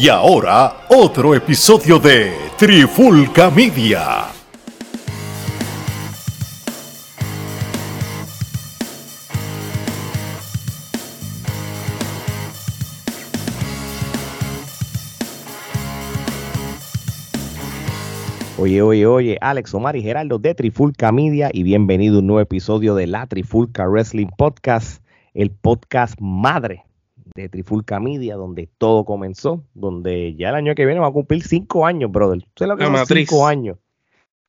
Y ahora, otro episodio de Trifulca Media. Oye, oye, oye, Alex Omar y Geraldo de Trifulca Media y bienvenido a un nuevo episodio de la Trifulca Wrestling Podcast, el podcast madre de Trifulca Media, donde todo comenzó, donde ya el año que viene va a cumplir cinco años, brother. ¿Usted lo que cinco años?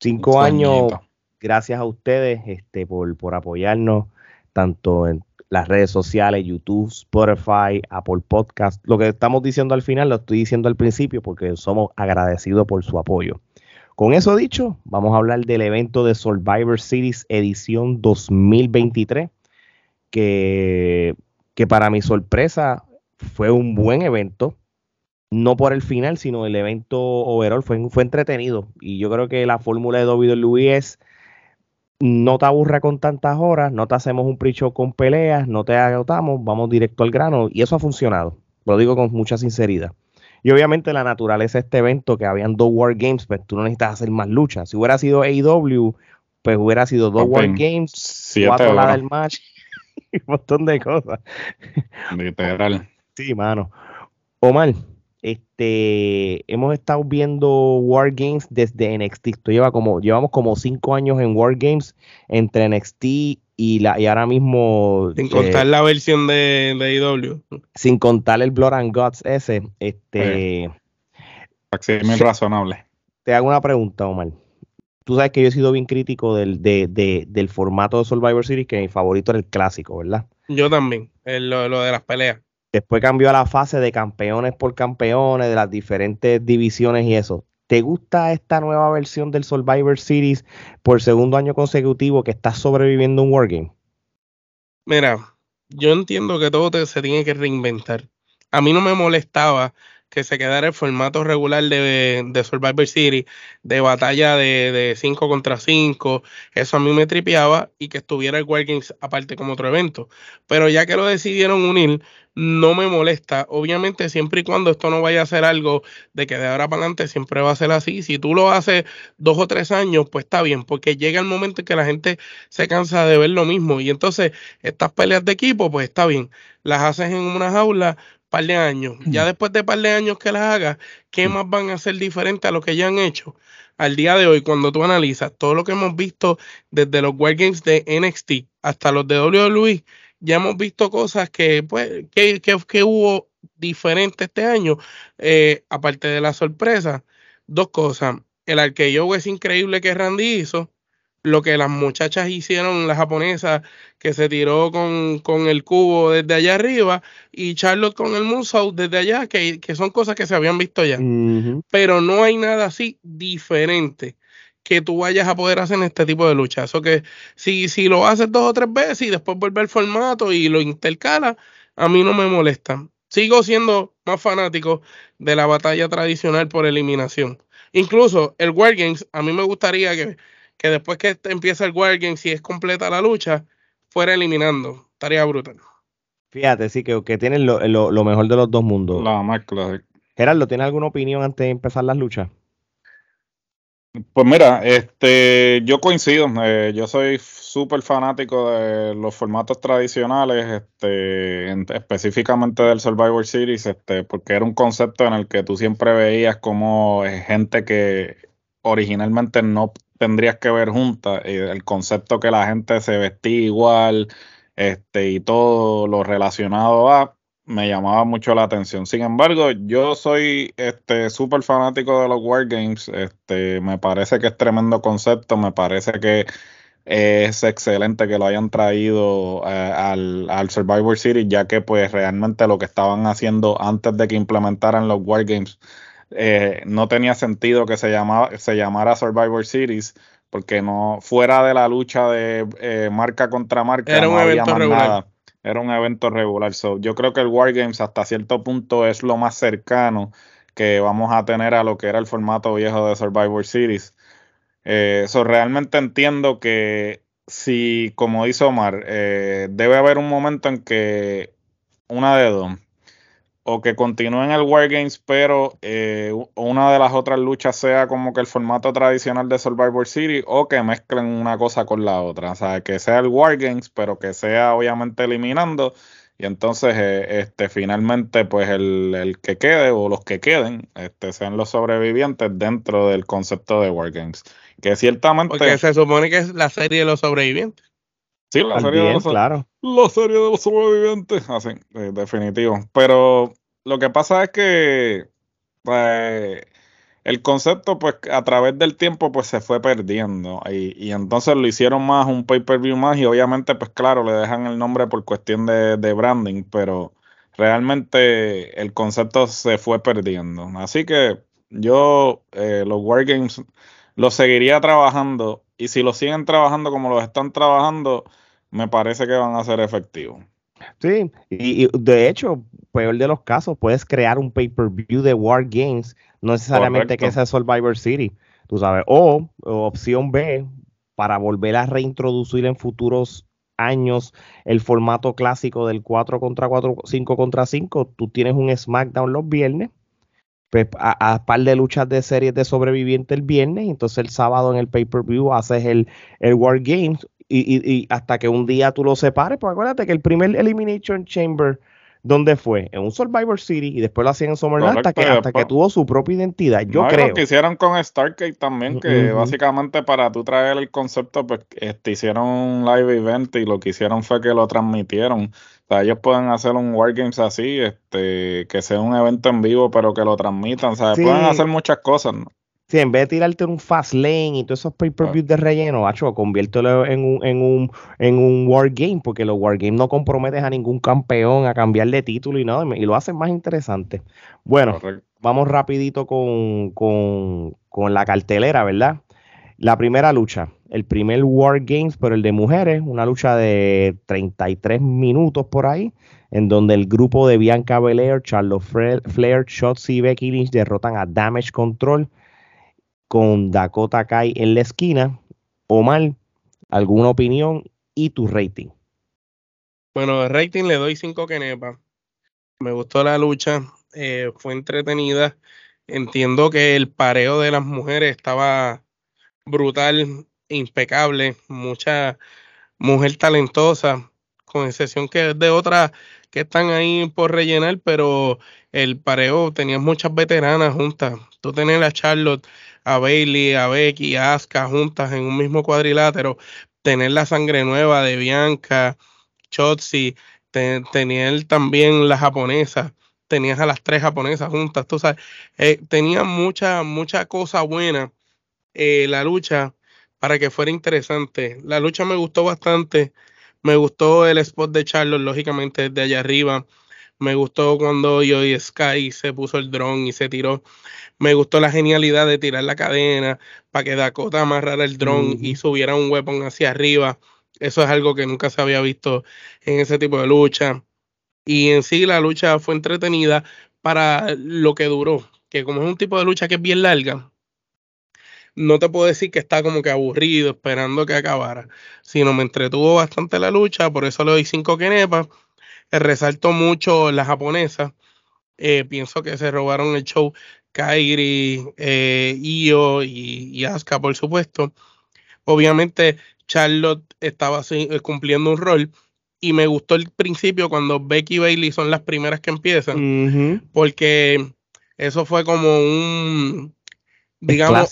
Cinco años, gracias a ustedes este, por, por apoyarnos, tanto en las redes sociales, YouTube, Spotify, Apple Podcast. Lo que estamos diciendo al final lo estoy diciendo al principio porque somos agradecidos por su apoyo. Con eso dicho, vamos a hablar del evento de Survivor Series edición 2023, que, que para mi sorpresa fue un buen evento, no por el final, sino el evento overall fue, fue entretenido. Y yo creo que la fórmula de WWE es no te aburra con tantas horas, no te hacemos un pre-show con peleas, no te agotamos, vamos directo al grano. Y eso ha funcionado, lo digo con mucha sinceridad. Y obviamente la naturaleza de este evento, que habían dos War Games, pues tú no necesitas hacer más luchas. Si hubiera sido AEW, pues hubiera sido dos War Papi, Games, Siete cuatro horas, del match y un montón de cosas. literal. Sí, mano. Omar, este, hemos estado viendo War Games desde NXT. Esto lleva como, llevamos como cinco años en War Games entre NXT y, la, y ahora mismo, Sin eh, contar la versión de, de IW. sin contar el Blood and Guts ese, este, Sí. razonable. te hago una pregunta, Omar. Tú sabes que yo he sido bien crítico del, de- de- del formato de Survivor Series, que mi favorito era el clásico, ¿verdad? Yo también, eh, lo, lo de las peleas. Después cambió a la fase de campeones por campeones, de las diferentes divisiones y eso. ¿Te gusta esta nueva versión del Survivor Series por segundo año consecutivo que está sobreviviendo un Wargame? Mira, yo entiendo que todo te- se tiene que reinventar. A mí no me molestaba que se quedara el formato regular de, Survivor Series, de batalla de 5 contra 5, eso a mí me tripeaba y que estuviera el War Games aparte como otro evento. Pero ya que lo decidieron unir, no me molesta. Obviamente, siempre y cuando esto no vaya a ser algo de que de ahora para adelante siempre va a ser así. Si tú lo haces dos o tres años, pues está bien, porque llega el momento en que la gente se cansa de ver lo mismo. Y entonces, estas peleas de equipo, pues está bien. Las haces en una jaula par de años. Ya después de par de años que las hagas, ¿qué más van a ser diferente a lo que ya han hecho? Al día de hoy, cuando tú analizas todo lo que hemos visto desde los War Games de NXT hasta los de WWE, ya hemos visto cosas que, pues, que, que, que hubo diferente este año, eh, aparte de la sorpresa. Dos cosas. El arqueo es increíble que Randy hizo. Lo que las muchachas hicieron, la japonesa que se tiró con, con el cubo desde allá arriba y Charlotte con el moonsault desde allá, que, que son cosas que se habían visto ya. Pero no hay nada así diferente que tú vayas a poder hacer en este tipo de lucha. Eso que si, si lo haces dos o tres veces y después vuelve al formato y lo intercala, a mí no me molesta. Sigo siendo más fanático de la batalla tradicional por eliminación. Incluso el War Games, a mí me gustaría que, que después que empieza el War y es completa la lucha, fuera eliminando. Estaría brutal. Fíjate, sí, que, que tienen lo, lo- lo mejor de los dos mundos. La mezcla. Gerardo, ¿tienes alguna opinión antes de empezar las luchas? Pues mira, este, yo coincido. eh, yo soy súper fanático de los formatos tradicionales, este, en- específicamente del Survivor Series, este, porque era un concepto en el que tú siempre veías como eh, gente que originalmente no tendrías que ver juntas, y el concepto que la gente se vestía igual, este, y todo lo relacionado a me llamaba mucho la atención. Sin embargo, yo soy este súper fanático de los Wargames. Este, me parece que es tremendo concepto, me parece que es excelente que lo hayan traído eh, al, al Survivor Series, ya que pues realmente lo que estaban haciendo antes de que implementaran los Wargames eh, no tenía sentido que se, llamaba, se llamara Survivor Series, porque no, fuera de la lucha de eh, marca contra marca, Era no un había evento más regular. nada. Era un evento regular. So, yo creo que el Wargames hasta cierto punto es lo más cercano que vamos a tener a lo que era el formato viejo de Survivor Series. Eh, so, realmente entiendo que si, como dice Omar, eh, debe haber un momento en que una de dos, o que continúen el Wargames, pero eh, una de las otras luchas sea como que el formato tradicional de Survivor City, o que mezclen una cosa con la otra. O sea, que sea el Wargames, pero que sea obviamente eliminando. Y entonces, eh, este, finalmente, pues el, el, que quede o los que queden, este, sean los sobrevivientes dentro del concepto de Wargames. Que ciertamente. Porque se supone que es la serie de los sobrevivientes. Sí, la serie, de los, claro. la serie de los sobrevivientes, así, eh, definitivo. Pero lo que pasa es que pues, el concepto, pues, a través del tiempo, pues, se fue perdiendo. Y, y entonces lo hicieron más un pay-per-view más y obviamente, pues, claro, le dejan el nombre por cuestión de, de branding, pero realmente el concepto se fue perdiendo. Así que yo eh, los Wargames los seguiría trabajando y si lo siguen trabajando como los están trabajando, me parece que van a ser efectivos. Sí, y, de hecho, peor de los casos, puedes crear un pay-per-view de War Games, no necesariamente que sea Survivor City, tú sabes, o, opción B, para volver a reintroducir en futuros años el formato clásico del 4 contra 4, 5 contra 5, tú tienes un SmackDown los viernes, pues, a, a, par de luchas de series de sobreviviente el viernes, entonces el sábado en el pay-per-view haces el, el War Games y, hasta que un día tú lo separes, pues acuérdate que el primer Elimination Chamber, ¿dónde fue? En un Survivor City y después lo hacían en Summerland hasta, que, hasta que tuvo su propia identidad. Yo creo. Lo que hicieron con Stargate también, que básicamente para tú traer el concepto, pues este, hicieron un live event y lo que hicieron fue que lo transmitieron. O sea, ellos pueden hacer un Wargames así, este, que sea un evento en vivo, pero que lo transmitan. O sea, pueden hacer muchas cosas, ¿no? Si en vez de tirarte un fast lane y todos esos pay-per-views de relleno, macho, conviértelo en un, en un, en un wargame, porque los wargames no comprometen a ningún campeón a cambiar de título y nada, y lo hacen más interesante. Bueno, vamos rapidito con, con, con la cartelera, ¿verdad? La primera lucha, el primer War Games, pero el de mujeres, una lucha de 33 minutos por ahí, en donde el grupo de Bianca Belair, Charlotte Flair, Shotzi y Becky Lynch derrotan a Damage Control con Dakota Kai en la esquina. Omar, ¿alguna opinión y tu rating? Bueno, el rating le doy 5 kenepa. Me gustó la lucha, eh, fue entretenida. Entiendo que el pareo de las mujeres estaba brutal, impecable, mucha mujer talentosa, con excepción que de otras que están ahí por rellenar, pero el pareo tenía muchas veteranas juntas. Tú tenías a Charlotte a Bailey, a Becky, a Asuka juntas en un mismo cuadrilátero, tener la sangre nueva de Bianca, Chotzi, tener también la japonesa, tenías a las tres japonesas juntas, tú sabes, eh, tenía mucha, mucha cosa buena eh, la lucha para que fuera interesante. La lucha me gustó bastante, me gustó el spot de Charlotte, lógicamente desde allá arriba. Me gustó cuando yo y Sky se puso el dron y se tiró me gustó la genialidad de tirar la cadena para que Dakota amarrara el dron y subiera un weapon hacia arriba. Eso es algo que nunca se había visto en ese tipo de lucha. Y en sí la lucha fue entretenida para lo que duró, que como es un tipo de lucha que es bien larga, no te puedo decir que está como que aburrido esperando que acabara, sino me entretuvo bastante la lucha, por eso le doy cinco kenepas. Resalto mucho la japonesa. Eh, pienso que se robaron el show Kairi, eh, Io y, Asuka, por supuesto. Obviamente, Charlotte estaba eh, cumpliendo un rol. Y me gustó el principio cuando Becky y Bailey son las primeras que empiezan. Porque eso fue como un, digamos,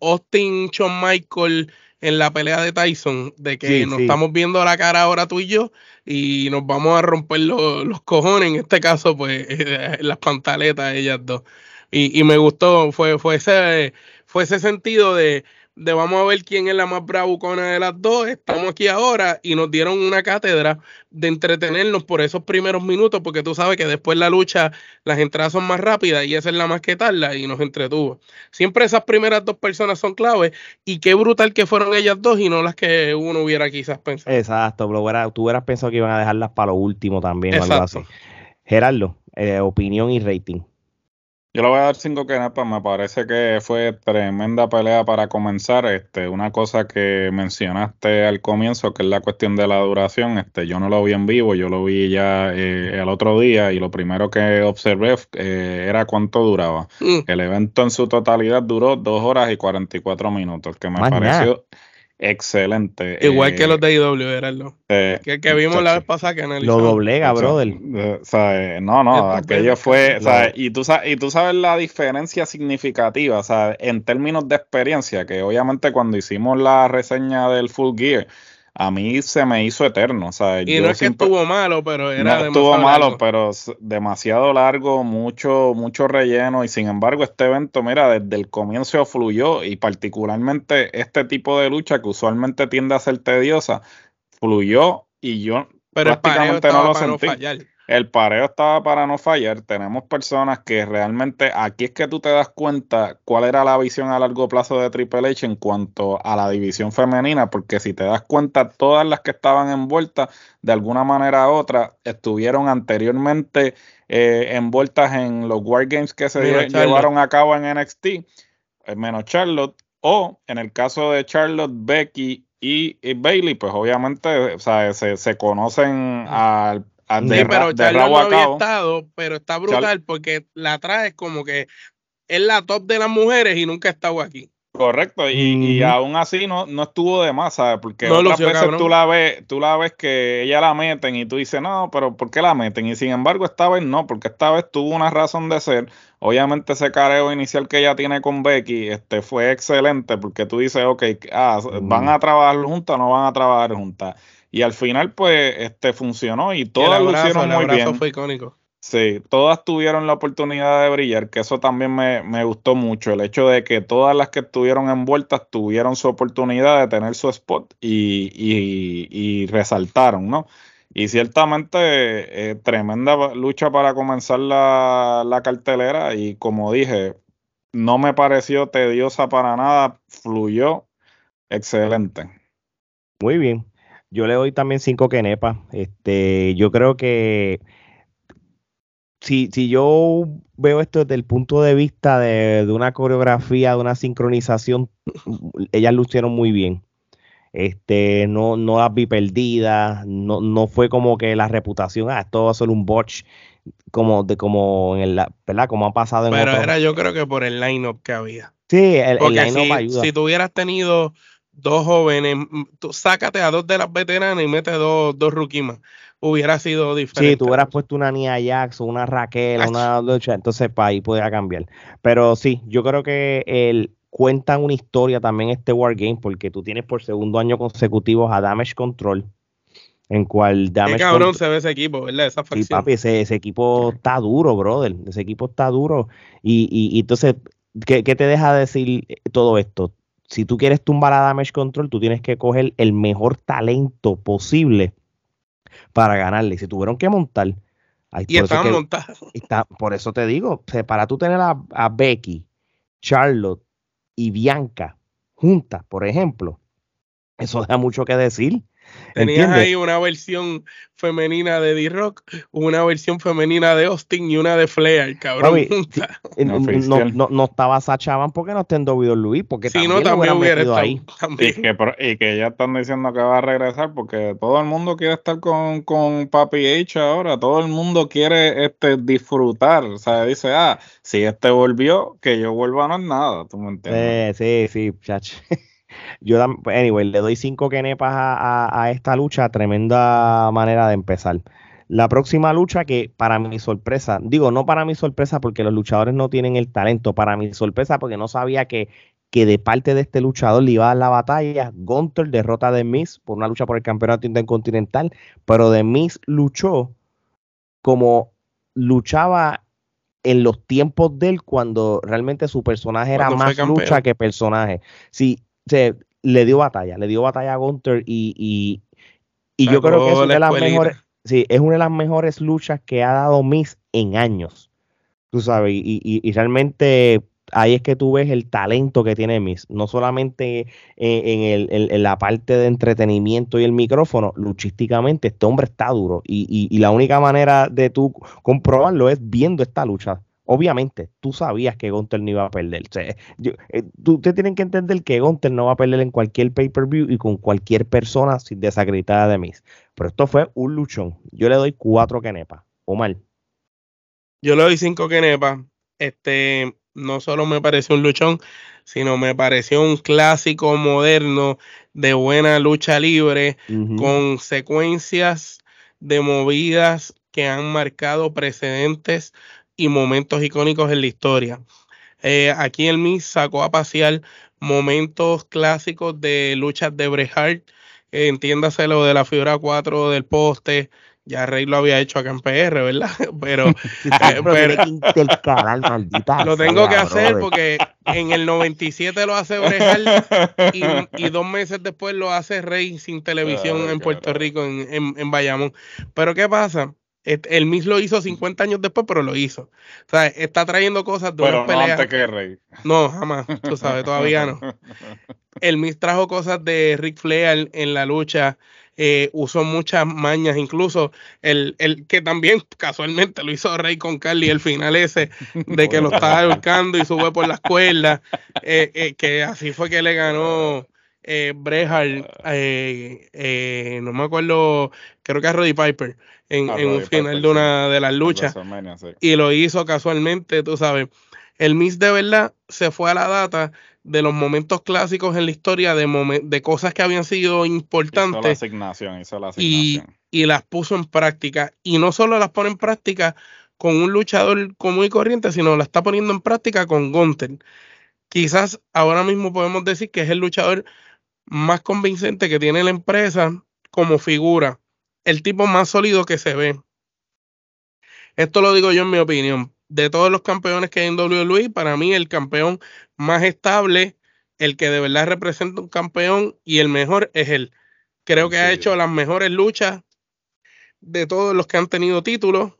Austin Shawn Michael en la pelea de Tyson, de que nos estamos viendo la cara ahora tú y yo y nos vamos a romper los cojones, en este caso, pues, las pantaletas ellas dos. Y, y me gustó, fue, fue, ese, fue ese sentido de, de vamos a ver quién es la más bravucona de las dos. Estamos aquí ahora y nos dieron una cátedra de entretenernos por esos primeros minutos, porque tú sabes que después la lucha, las entradas son más rápidas y esa es la más que tarda y nos entretuvo. Siempre esas primeras dos personas son claves y qué brutal que fueron ellas dos y no las que uno hubiera quizás pensado. Exacto, pero tú hubieras pensado que iban a dejarlas para lo último también. Exacto. Gerardo, eh, opinión y rating. Yo le voy a dar cinco kenepas, me parece que fue tremenda pelea para comenzar. Este, una cosa que mencionaste al comienzo, que es la cuestión de la duración, este, yo no lo vi en vivo, yo lo vi ya eh, el otro día y lo primero que observé eh, era cuánto duraba. Mm. El evento en su totalidad duró dos horas y 44 minutos, que me pareció excelente. Igual que los de IW, era Eh, que, que vimos la vez pasada que Lo doblega, brother. Eh, no, no, aquello fue. y, tú, y tú sabes la diferencia significativa, o sea, en términos de experiencia, que obviamente cuando hicimos la reseña del Full Gear, a mí se me hizo eterno. O sea, y no es que estuvo malo, pero era no estuvo malo, pero demasiado largo, mucho, mucho relleno. Y sin embargo, este evento, mira, desde el comienzo fluyó. Y particularmente este tipo de lucha que usualmente tiende a ser tediosa, fluyó. Y yo prácticamente no lo sentí. El pareo estaba para no fallar. Tenemos personas que realmente aquí es que tú te das cuenta cuál era la visión a largo plazo de Triple H en cuanto a la división femenina, porque si te das cuenta, todas las que estaban envueltas de alguna manera u otra estuvieron anteriormente eh, envueltas en los Wargames que se llevaron a cabo en NXT, eh, menos Charlotte, o en el caso de Charlotte, Becky y, Bailey, pues obviamente se, se conocen al sí, pero Charlotte no había estado, pero está brutal porque la traes como que es la top de las mujeres y nunca ha estado aquí. Correcto, y, aún así no, no estuvo de más, ¿sabes? Porque otras veces tú la ves, tú la ves que ella la meten y tú dices, no, pero ¿por qué la meten? Y sin embargo, esta vez no, porque esta vez tuvo una razón de ser. Obviamente ese careo inicial que ella tiene con Becky este, fue excelente, porque tú dices, ok, ah, ¿van a trabajar juntas o no van a trabajar juntas? Y al final, pues, este funcionó y todas lo hicieron muy bien. fue icónico. Sí, todas tuvieron la oportunidad de brillar, que eso también me, gustó mucho, el hecho de que todas las que estuvieron envueltas tuvieron su oportunidad de tener su spot y, y, resaltaron, ¿no? Y ciertamente eh, tremenda lucha para comenzar la, la cartelera y como dije, no me pareció tediosa para nada, fluyó excelente. Muy bien. Yo le doy también cinco quenepas. Este, yo creo que si, si yo veo esto desde el punto de vista de, una coreografía, de una sincronización, ellas lucieron muy bien. Este, no, no las vi perdidas, no, no fue como que la reputación, ah, esto va a ser un botch, como de como en el, ¿verdad? Como ha pasado en Pero era yo creo que por el line-up que había. Sí, el, line-up ayuda. Si tuvieras tenido dos jóvenes, tú sácate a dos de las veteranas y mete dos, dos rookies más. Hubiera sido diferente. Sí, tú hubieras puesto una Nia Jax o una Raquel, una lucha, entonces para ahí podría cambiar. Pero sí, yo creo que el, cuentan una historia también este Wargame, porque tú tienes por segundo año consecutivo a Damage Control, en cual Damage Qué cabrón se ve ese equipo, ¿verdad? Esa facción. Sí, papi, ese, equipo está duro, brother. Ese equipo está duro. Y, y, y entonces, ¿qué, ¿qué, te deja decir todo esto? Si tú quieres tumbar a Damage Control, tú tienes que coger el mejor talento posible para ganarle. Si tuvieron que montar. y estaban montados. Está, por eso te digo, para tú tener a, Becky, Charlotte y Bianca juntas, por ejemplo, eso da mucho que decir. Tenías ahí una versión femenina de D-Rock, una versión femenina de Austin y una de Flair, cabrón. no, estaba Sacha Van porque no está en WWE, porque si también no, también hubiera ahí. Y, que, ya están diciendo que va a regresar porque todo el mundo quiere estar con, con Papi H ahora, todo el mundo quiere este disfrutar, o sea, dice, ah, si este volvió, que yo vuelva no es nada, ¿tú me entiendes? Sí, sí, sí, yo, anyway, le doy cinco kenepas a, a, esta lucha, tremenda manera de empezar. La próxima lucha que para mi sorpresa, digo no para mi sorpresa porque los luchadores no tienen el talento, para mi sorpresa porque no sabía que, que de parte de este luchador le iba a dar la batalla. Gunter derrota a The Miz por una lucha por el campeonato intercontinental, pero The Miz luchó como luchaba en los tiempos de él cuando realmente su personaje era más lucha que personaje. Sí, se, le dio batalla, le dio batalla a Gunter y, y, yo creo que es una de las mejores, sí, es una de las mejores luchas que ha dado Miss en años. Tú sabes, y, y, realmente ahí es que tú ves el talento que tiene Miss, no solamente en, el, la parte de entretenimiento y el micrófono, luchísticamente este hombre está duro y, y, la única manera de tú comprobarlo es viendo esta lucha. Obviamente, tú sabías que Gunter no iba a perder. O sea, eh, ustedes tienen que entender que Gunter no va a perder en cualquier pay-per-view y con cualquier persona sin desacreditada de Miss. Pero esto fue un luchón. Yo le doy cuatro kenepas. Omar. Yo le doy cinco kenepas. Este, no solo me pareció un luchón, sino me pareció un clásico moderno de buena lucha libre, con secuencias de movidas que han marcado precedentes y momentos icónicos en la historia. Eh, aquí el Miss sacó a pasear momentos clásicos de luchas de Bret Hart, entiéndase lo de la figura 4 del poste, ya Rey lo había hecho acá en PR, ¿verdad? Pero, lo tengo que hacer porque en el 97 lo hace Brejal y, y, dos meses después lo hace Rey sin televisión en Puerto Rico, en, en, Bayamón. Pero ¿qué pasa? El Miss lo hizo 50 años después, pero lo hizo. O sea, está trayendo cosas de pero no antes que Rey. No, jamás. Tú sabes, todavía no. El Miss trajo cosas de Rick Flair en la lucha eh, usó muchas mañas, incluso el, el, que también casualmente lo hizo Rey con Carly, el final ese de que lo estaba buscando y sube por las cuerdas, eh, eh, que así fue que le ganó eh, eh, no me acuerdo, creo que a Roddy Piper en, un final de una de las luchas y lo hizo casualmente, tú sabes. El Miss de verdad se fue a la data de los momentos clásicos en la historia, de, de cosas que habían sido importantes. la asignación, hizo la asignación. Y, las puso en práctica. Y no solo las pone en práctica con un luchador común y corriente, sino la está poniendo en práctica con Gunther. Quizás ahora mismo podemos decir que es el luchador más convincente que tiene la empresa como figura. El tipo más sólido que se ve. Esto lo digo yo en mi opinión de todos los campeones que hay en WWE, para mí el campeón más estable, el que de verdad representa un campeón y el mejor es él. Creo que ha hecho las mejores luchas de todos los que han tenido títulos.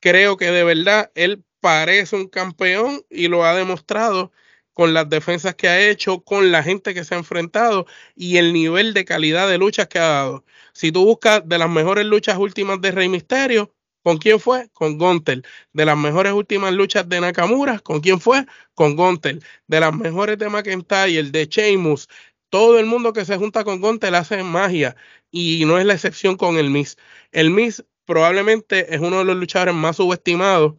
Creo que de verdad él parece un campeón y lo ha demostrado con las defensas que ha hecho, con la gente que se ha enfrentado y el nivel de calidad de luchas que ha dado. Si tú buscas de las mejores luchas últimas de Rey Misterio, ¿Con quién fue? Con Gontel. De las mejores últimas luchas de Nakamura, ¿con quién fue? Con Gontel. De las mejores de McIntyre, de Sheamus, todo el mundo que se junta con Gontel hace magia y no es la excepción con el Miss. El Miss probablemente es uno de los luchadores más subestimados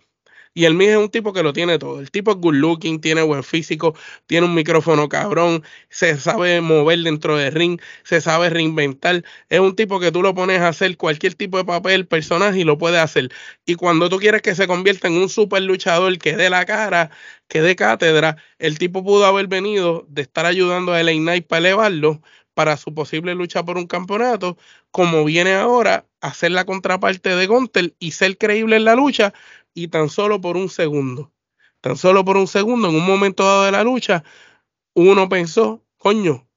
y el mío es un tipo que lo tiene todo. El tipo es good looking, tiene buen físico, tiene un micrófono cabrón, se sabe mover dentro del ring, se sabe reinventar. Es un tipo que tú lo pones a hacer cualquier tipo de papel, personaje y lo puede hacer. Y cuando tú quieres que se convierta en un super luchador que dé la cara, que dé cátedra, el tipo pudo haber venido de estar ayudando a LA Knight para elevarlo para su posible lucha por un campeonato, como viene ahora a ser la contraparte de Gontel y ser creíble en la lucha, y tan solo por un segundo, tan solo por un segundo, en un momento dado de la lucha, uno pensó, coño,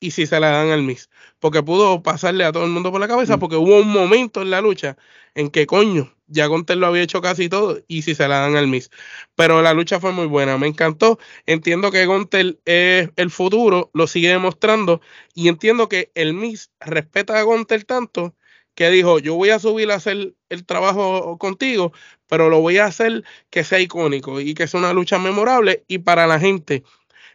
y si se la dan al Miss, porque pudo pasarle a todo el mundo por la cabeza, mm. porque hubo un momento en la lucha en que, coño, ya Gontel lo había hecho casi todo, y si se la dan al Miss. Pero la lucha fue muy buena, me encantó. Entiendo que Gontel es el futuro, lo sigue demostrando, y entiendo que el Miss respeta a Gontel tanto que dijo, yo voy a subir a hacer el trabajo contigo, pero lo voy a hacer que sea icónico y que sea una lucha memorable y para la gente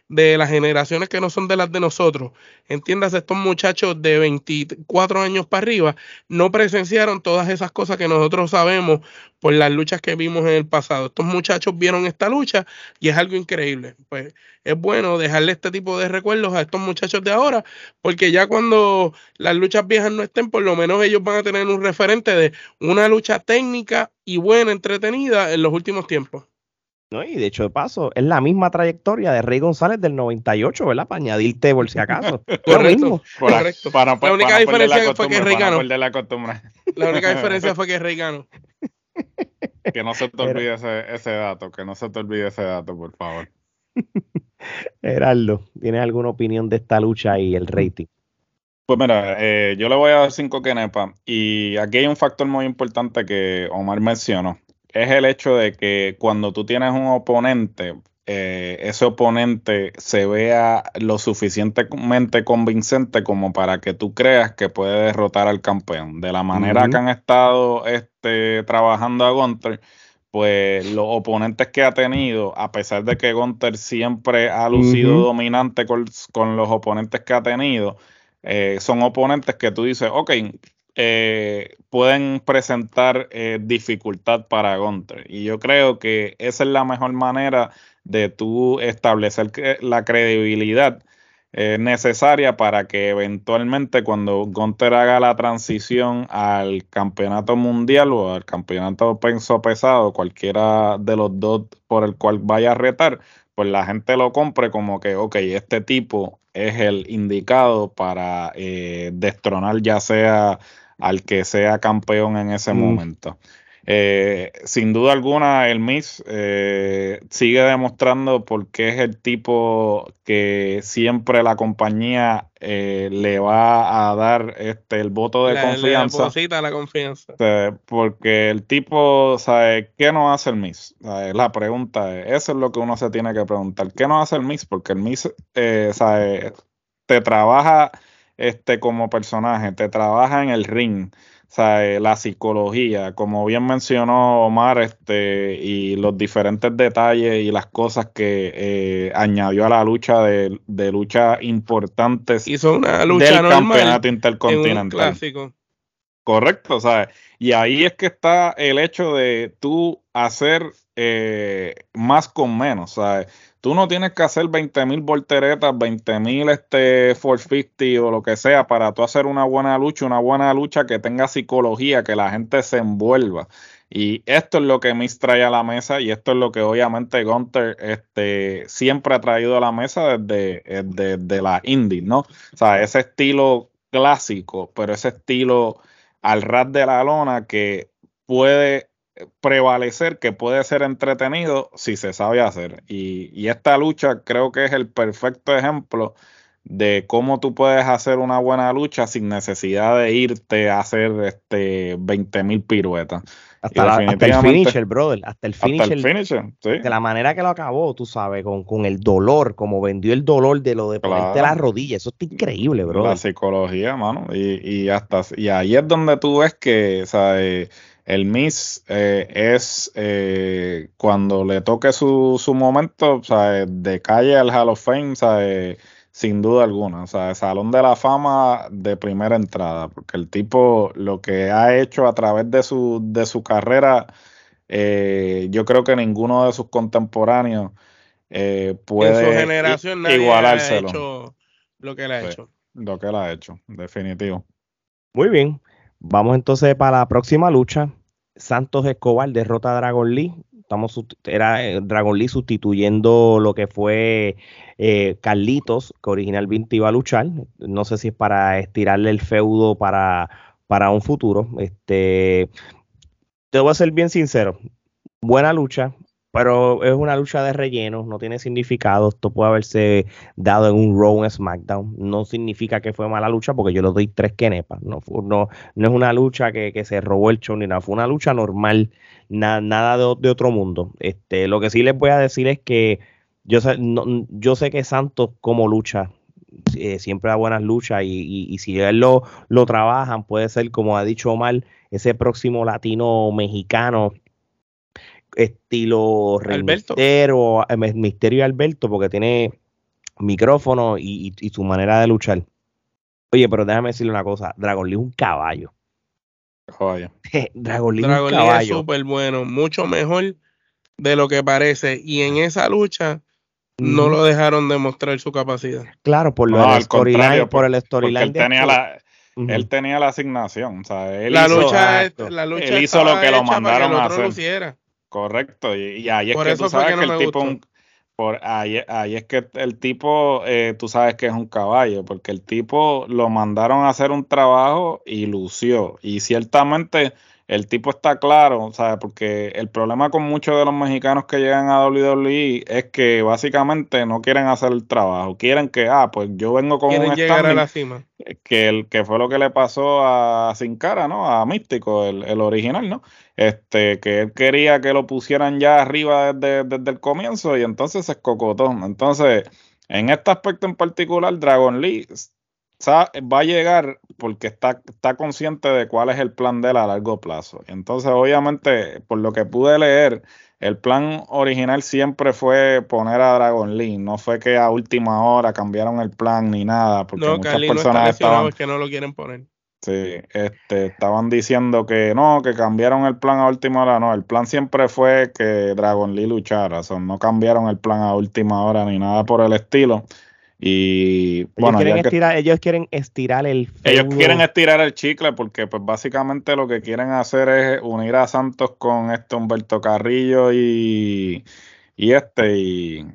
de las generaciones que no son de las de nosotros, entiendas, estos muchachos de 24 años para arriba, no presenciaron todas esas cosas que nosotros sabemos por las luchas que vimos en el pasado. Estos muchachos vieron esta lucha y es algo increíble. Pues es bueno dejarle este tipo de recuerdos a estos muchachos de ahora, porque ya cuando las luchas viejas no estén, por lo menos ellos van a tener un referente de una lucha técnica y buena, entretenida en los últimos tiempos. ¿No? Y de hecho, de paso, es la misma trayectoria de Rey González del 98, ¿verdad? Para añadirte por si acaso. correcto, correcto. la única diferencia fue que Rey ganó. La, la única diferencia fue que Rey ganó. Que no se te olvide ese, ese, dato, que no se te olvide ese dato, por favor. Heraldo, ¿tienes alguna opinión de esta lucha y el rating? Pues mira, eh, yo le voy a dar cinco kenepa y aquí hay un factor muy importante que Omar mencionó es el hecho de que cuando tú tienes un oponente, eh, ese oponente se vea lo suficientemente convincente como para que tú creas que puede derrotar al campeón. De la manera que han estado este, trabajando a Gunter, pues los oponentes que ha tenido, a pesar de que Gunter siempre ha lucido dominante con, los oponentes que ha tenido, eh, son oponentes que tú dices, ok, eh, pueden presentar eh, dificultad para Gunter. Y yo creo que esa es la mejor manera de tú establecer la credibilidad eh, necesaria para que eventualmente cuando Gunter haga la transición al campeonato mundial o al campeonato peso pesado, cualquiera de los dos por el cual vaya a retar, pues la gente lo compre como que, ok, este tipo es el indicado para destronar ya sea al que sea campeón en ese mm. momento. Eh, sin duda alguna, el Miss eh, sigue demostrando por qué es el tipo que siempre la compañía eh, le va a dar este el voto de confianza. Le la confianza. porque el tipo, ¿sabe qué no hace el Miss? La pregunta es, eso es lo que uno se tiene que preguntar. ¿Qué no hace el Miss? Porque el Miss, ¿sabe? te trabaja este como personaje, te trabaja en el ring sea, eh, la psicología, como bien mencionó Omar, este, y los diferentes detalles y las cosas que eh, añadió a la lucha de, de lucha importantes Hizo una lucha del campeonato intercontinental. clásico. Correcto, ¿sabes? Y ahí es que está el hecho de tú hacer eh, más con menos, ¿sabes? Tú no tienes que hacer 20.000 volteretas, 20.000 este 450 o lo que sea para tú hacer una buena lucha, una buena lucha que tenga psicología, que la gente se envuelva. Y esto es lo que Miss trae a la mesa y esto es lo que obviamente Gunter este, siempre ha traído a la mesa desde, desde, la indie, ¿no? O sea, ese estilo clásico, pero ese estilo al ras de la lona que puede prevalecer, que puede ser entretenido si se sabe hacer. Y, esta lucha creo que es el perfecto ejemplo de cómo tú puedes hacer una buena lucha sin necesidad de irte a hacer este 20 mil piruetas. Hasta, el finisher, brother. Hasta el finisher. De la manera que lo acabó, tú sabes, con, con el dolor, como vendió el dolor de lo de ponerte la rodilla. Eso está increíble, brother. La psicología, mano. Y, y hasta y ahí es donde tú ves que, ¿sabes? El Miss eh, es eh, cuando le toque su, su momento, o sea, de calle al Hall of Fame, o sea, sin duda alguna, o sea, Salón de la Fama de primera entrada, porque el tipo lo que ha hecho a través de su, de su carrera, eh, yo creo que ninguno de sus contemporáneos puede en su generación igualárselo. Ha hecho lo que él ha hecho. Lo que él ha hecho, definitivo. Muy bien. Vamos entonces para la próxima lucha. Santos Escobar derrota a Dragon Lee. Estamos, era eh, Dragon Lee sustituyendo lo que fue eh, Carlitos, que originalmente iba a luchar. No sé si es para estirarle el feudo para, para un futuro. Este, te voy a ser bien sincero. Buena lucha pero es una lucha de relleno, no tiene significado. Esto puede haberse dado en un Raw en SmackDown. No significa que fue mala lucha porque yo le doy tres kenepas. No, no, no es una lucha que, se robó el show ni nada. Fue una lucha normal, nada de, otro mundo. Este, lo que sí les voy a decir es que yo sé, yo sé que Santos como lucha eh, siempre da buenas luchas y, si él lo, lo trabajan puede ser como ha dicho Omar ese próximo latino mexicano estilo Misterio, eh, Misterio Alberto, porque tiene micrófono y, su manera de luchar. Oye, pero déjame decirle una cosa, Dragon Lee es un caballo. Dragon Lee, Dragon Lee es súper bueno, mucho mejor de lo que parece. Y en esa lucha no lo dejaron demostrar su capacidad. Claro, por, lo storyline, por, el storyline. Él tenía, la, él tenía la asignación. él la, hizo, lucha, la lucha él hizo lo que lo mandaron a hacer. Correcto, y, ahí es que tú sabes que, el tipo, por ahí, ahí, es que el tipo, eh, tú sabes que es un caballo, porque el tipo lo mandaron a hacer un trabajo y lució, y ciertamente el tipo está claro, ¿sabes? Porque el problema con muchos de los mexicanos que llegan a WWE es que básicamente no quieren hacer el trabajo, quieren que, ah, pues yo vengo con un llegar a la cima. Que, el, que fue lo que le pasó a Sin Cara, ¿no? A Místico, el, el, original, ¿no? Este, que él quería que lo pusieran ya arriba desde, desde el comienzo y entonces se escocotó. Entonces, en este aspecto en particular, Dragon Lee va a llegar porque está, está consciente de cuál es el plan de él a largo plazo. Entonces, obviamente, por lo que pude leer, el plan original siempre fue poner a Dragon Lee, no fue que a última hora cambiaron el plan ni nada, porque no, muchas Carly personas no estaban, es que no lo quieren poner. sí, este, estaban diciendo que no, que cambiaron el plan a última hora, no, el plan siempre fue que Dragon Lee luchara, o sea, no cambiaron el plan a última hora ni nada por el estilo. Y Ellos, bueno, quieren que ellos quieren estirar el ellos feudo. quieren estirar el chicle porque pues básicamente lo que quieren hacer es unir a Santos con este Humberto Carrillo y, y este y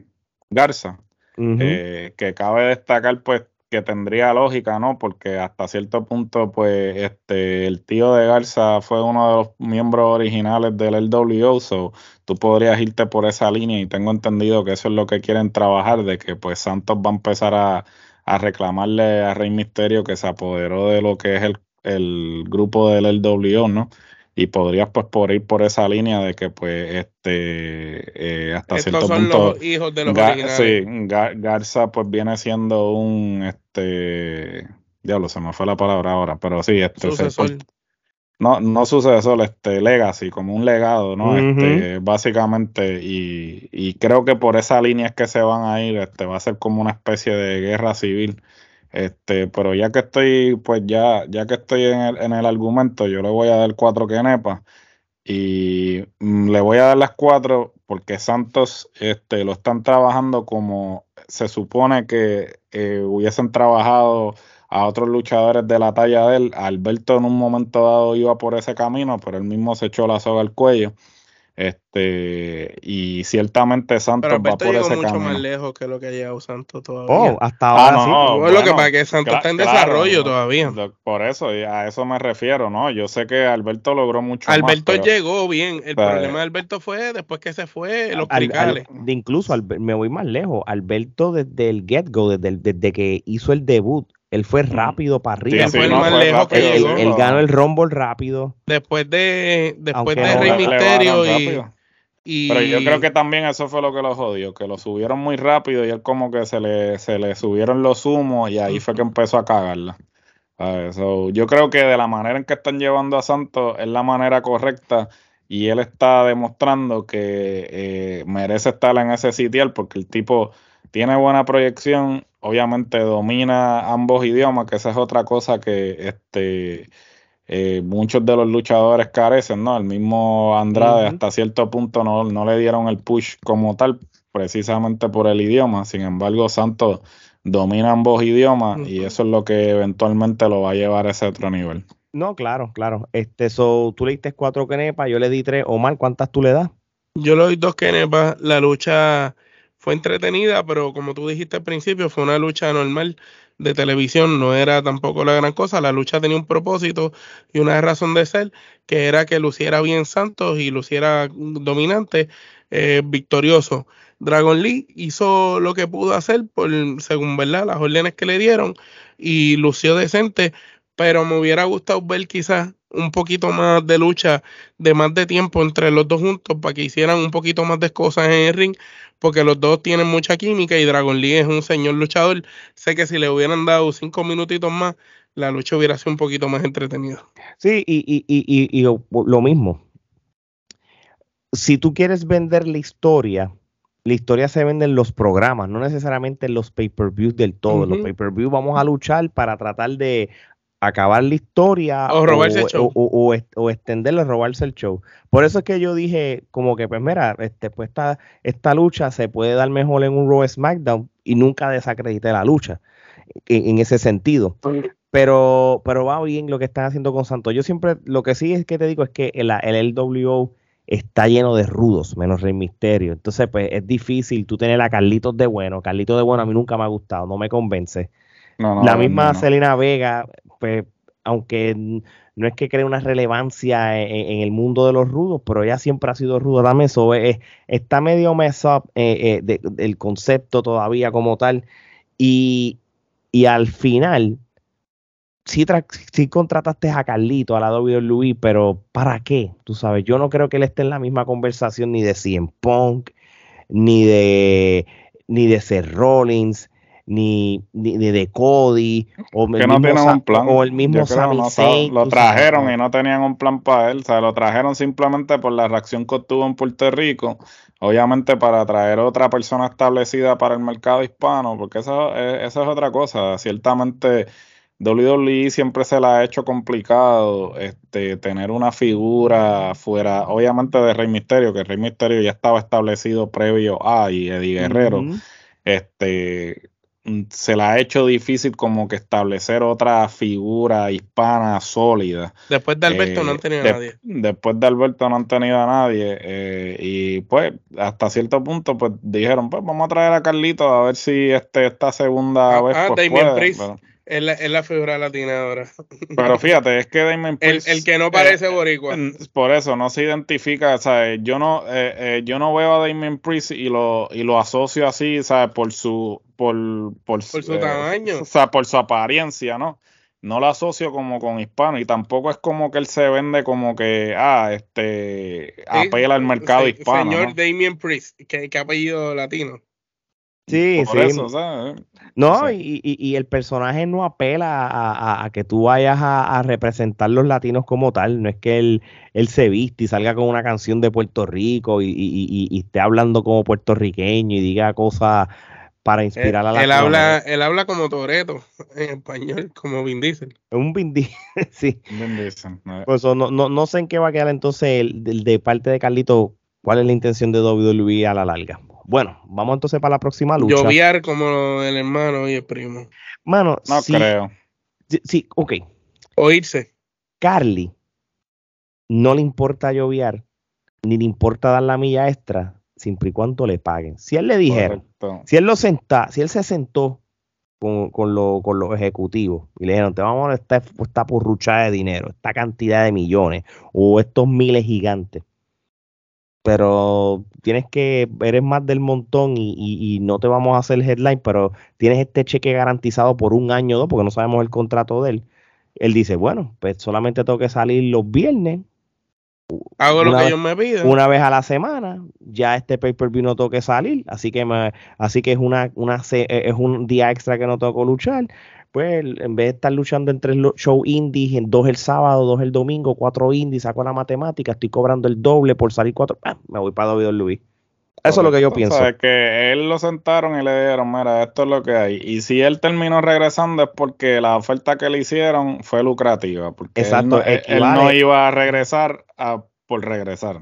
Garza. Eh, que cabe destacar pues que tendría lógica, ¿no? Porque hasta cierto punto pues este el tío de Garza fue uno de los miembros originales del LWO, so tú podrías irte por esa línea y tengo entendido que eso es lo que quieren trabajar, de que pues Santos va a empezar a, a reclamarle a Rey Misterio que se apoderó de lo que es el, el grupo del LWO, ¿no? Y podrías pues por ir por esa línea de que pues este eh, hasta Estos cierto son punto los hijos de los Ga- originales. sí, Ga- Garza pues viene siendo un este diablo se me fue la palabra ahora, pero sí, este se- Sucesor. no, no sucesor, este legacy, como un legado, ¿no? Este, básicamente, y, y creo que por esa línea es que se van a ir, este, va a ser como una especie de guerra civil. Este, pero ya que estoy, pues ya, ya que estoy en el, en el argumento, yo le voy a dar cuatro quenepas y mm, le voy a dar las cuatro porque Santos este, lo están trabajando como se supone que eh, hubiesen trabajado a otros luchadores de la talla de él. Alberto en un momento dado iba por ese camino, pero él mismo se echó la soga al cuello. Este, y ciertamente Santos Pero va Alberto por llegó ese mucho camino. más lejos que lo que ha llegado Santos todavía. Oh, hasta Ah, ahora no, sí. no, Bueno, lo que pasa es que Santos está en claro, desarrollo no, todavía. lo- por eso, y a eso me refiero, ¿no? Yo sé que Alberto logró mucho más, Alberto pero- llegó bien. El Pero- problema de Alberto fue después que se fue los Al- al- de incluso me voy más lejos. Alberto desde el get-go, desde, desde que hizo el debut, él fue rápido para Mm. Sí, arriba. Él sí, no, fue lejos Él, él- él ganó el Rumble rápido. Después de después de Rey Misterio y, y- Pero yo creo que también eso fue lo que lo jodió, que lo subieron muy rápido y él como que se le, se le subieron los humos y ahí fue que empezó a cagarla. So, yo creo que de la manera en que están llevando a Santos es la manera correcta y él está demostrando que eh, merece estar en ese sitial porque el tipo tiene buena proyección, obviamente domina ambos idiomas, que esa es otra cosa que este eh, muchos de los luchadores carecen, ¿no? El mismo Andrade hasta cierto punto no, no le dieron el push como tal, precisamente por el idioma. Sin embargo, Santos domina ambos idiomas y eso es lo que eventualmente lo va a llevar a ese otro nivel. No, claro, claro. Este, so, tú le diste cuatro quenepas, yo le di tres. Omar, ¿cuántas tú le das? yo le doy dos kenepas. La lucha fue entretenida, pero como tú dijiste al principio, fue una lucha normal de televisión, no era tampoco la gran cosa. La lucha tenía un propósito y una razón de ser, que era que luciera bien Santos y luciera dominante, eh, victorioso. Dragon Lee hizo lo que pudo hacer por, según verdad, las órdenes que le dieron y lució decente, pero me hubiera gustado ver quizás un poquito más de lucha, de más de tiempo entre los dos juntos para que hicieran un poquito más de cosas en el ring, porque los dos tienen mucha química y Dragon Lee es un señor luchador. Sé que si le hubieran dado cinco minutitos más, la lucha hubiera sido un poquito más entretenida. Sí, y, y, y, y, y lo, mismo. Si tú quieres vender la historia, la historia se vende en los programas, no necesariamente en los pay-per-views del todo. Los pay-per-views vamos a luchar para tratar de acabar la historia O robarse el show. o, o, o extenderlo, robarse el show. Por eso es que yo dije, como que, pues mira, este, pues esta, esta lucha se puede dar mejor en un Raw SmackDown y nunca desacredité la lucha en, en ese sentido. Pero, pero va bien lo que están haciendo con Santos. Yo siempre, lo que sí es que te digo es que el, el LWO está lleno de rudos, menos Rey Misterio. Entonces, pues es difícil tú tener a Carlitos de bueno. Carlitos de bueno a mí nunca me ha gustado, no me convence. No, no, la no, misma no. Selena Vega, pues, aunque no es que cree una relevancia en, el mundo de los rudos, pero ella siempre ha sido ruda también. So, eh, está medio mess up eh, eh, de- del concepto todavía como tal. Y, y al final, sí, sí contrataste a Carlito, a la WWE, pero ¿para qué? Tú sabes, yo no creo que él esté en la misma conversación ni de CM Punk, ni de, ni de Seth Rollins. Ni, ni, de Cody o el no mismo, un plan. o el mismo Sami Lo trajeron y no tenían un plan para él, o sea, lo trajeron simplemente por la reacción que obtuvo en Puerto Rico, obviamente para traer otra persona establecida para el mercado hispano, porque eso, eso es otra cosa, ciertamente WWE siempre se la ha hecho complicado este, tener una figura fuera, obviamente de Rey Misterio, que Rey Misterio ya estaba establecido previo a y Eddie Guerrero. Este se la ha hecho difícil como que establecer otra figura hispana sólida. Después de Alberto no han tenido a nadie. Después de Alberto no han tenido a nadie. Eh, y pues hasta cierto punto pues dijeron, pues vamos a traer a Carlito a ver si este, esta segunda ah, vez ah, pues, puede, es la, es la figura latina ahora. Pero fíjate, es que Damien Priest. El, que no parece eh, boricua. Por eso no se identifica, ¿sabes? Yo no, eh, eh, yo no veo a Damien Priest y lo, y lo asocio así, ¿sabes? Por su, por, por, por su tamaño. O sea, por su apariencia, ¿no? No lo asocio como con hispano y tampoco es como que él se vende como que, ah, este, apela al mercado hispano. Señor Damien Priest, que, que apellido latino. Sí, sí. No, y, y, el personaje no apela a, que tú vayas a, representar los latinos como tal. No es que él, él se viste y salga con una canción de Puerto Rico y, esté hablando como puertorriqueño y diga cosas para inspirar a la él habla Él habla como Toreto en español, como Vin Diesel. Un Vin Diesel, sí. Vin Diesel. Pues, no, no, no sé en qué va a quedar entonces el, de parte de Carlito, cuál es la intención de WWE a la larga. Bueno, vamos entonces para la próxima lucha. Lloviar como el hermano y el primo. Mano, no creo. Sí, ok. Oírse. Carly no le importa lloviar, ni le importa dar la milla extra, siempre y cuando le paguen. Si él le dijera, si él lo senta, si él se sentó con, con, con, los ejecutivos y le dijeron, te vamos a dar esta, esta de dinero, esta cantidad de millones o estos miles gigantes pero tienes que, eres más del montón y, no te vamos a hacer headline, pero tienes este cheque garantizado por un año o dos, porque no sabemos el contrato de él. Él dice, bueno, pues solamente tengo que salir los viernes. Hago lo que ellos me piden. Una vez a la semana, ya este pay-per-view no tengo que salir, así que así que es una, una es un día extra que no tengo que luchar pues en vez de estar luchando en tres shows indies, en dos el sábado, dos el domingo, cuatro indies, saco la matemática, estoy cobrando el doble por salir cuatro, ah, me voy para WWE. Eso es lo que yo pienso. O sea, que él lo sentaron y le dijeron, mira, esto es lo que hay. Y si él terminó regresando es porque la oferta que le hicieron fue lucrativa. Porque Exacto, él no, iba a regresar a, por regresar.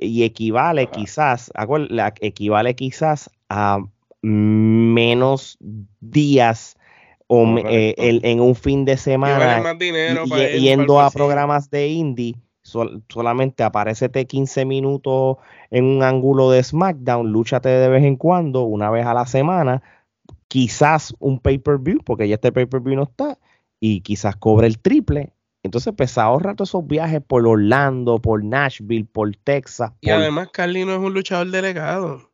y equivale quizás, equivale quizás a menos días eh, en un fin de semana yendo a programas de indie, solamente aparecete 15 minutos en un ángulo de SmackDown, lúchate de vez en cuando, una vez a la semana, quizás un pay-per-view, porque ya este pay-per-view no está, y quizás cobre el triple. Entonces, pues ahorra todos esos viajes por Orlando, por Nashville, por Texas. Y además, Carly no es un luchador delegado.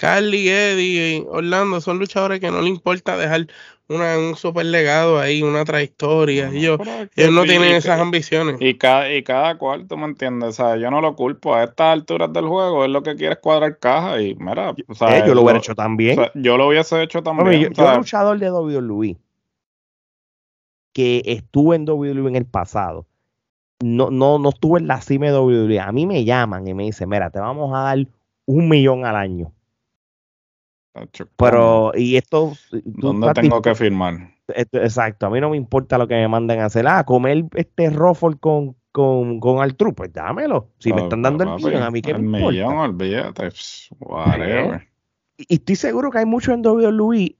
Carly, Eddie, Orlando son luchadores que no le importa dejar un super legado ahí, una trayectoria. ellos, no tienen esas ambiciones. Y cada, y cada cual, tú me entiendes. O sea, yo no lo culpo. A estas alturas del juego, es lo que quiere es cuadrar caja. Y mira, o sea, eh, yo lo hubiera hecho también. yo lo hubiese hecho también. yo, yo luchador de WWE que estuve en WWE en el pasado. No, no, no estuve en la cima de WWE. A mí me llaman y me dicen, mira, te vamos a dar un millón al año pero, y esto. ¿Dónde tengo que firmar? Exacto, a mí no me importa lo que me manden a hacer. Ah, comer este ruffle con, con, con Altru, pues dámelo. Si me están dando el millón, a mí que me importa. millón, olvídate, whatever. Y estoy seguro que hay muchos en WWE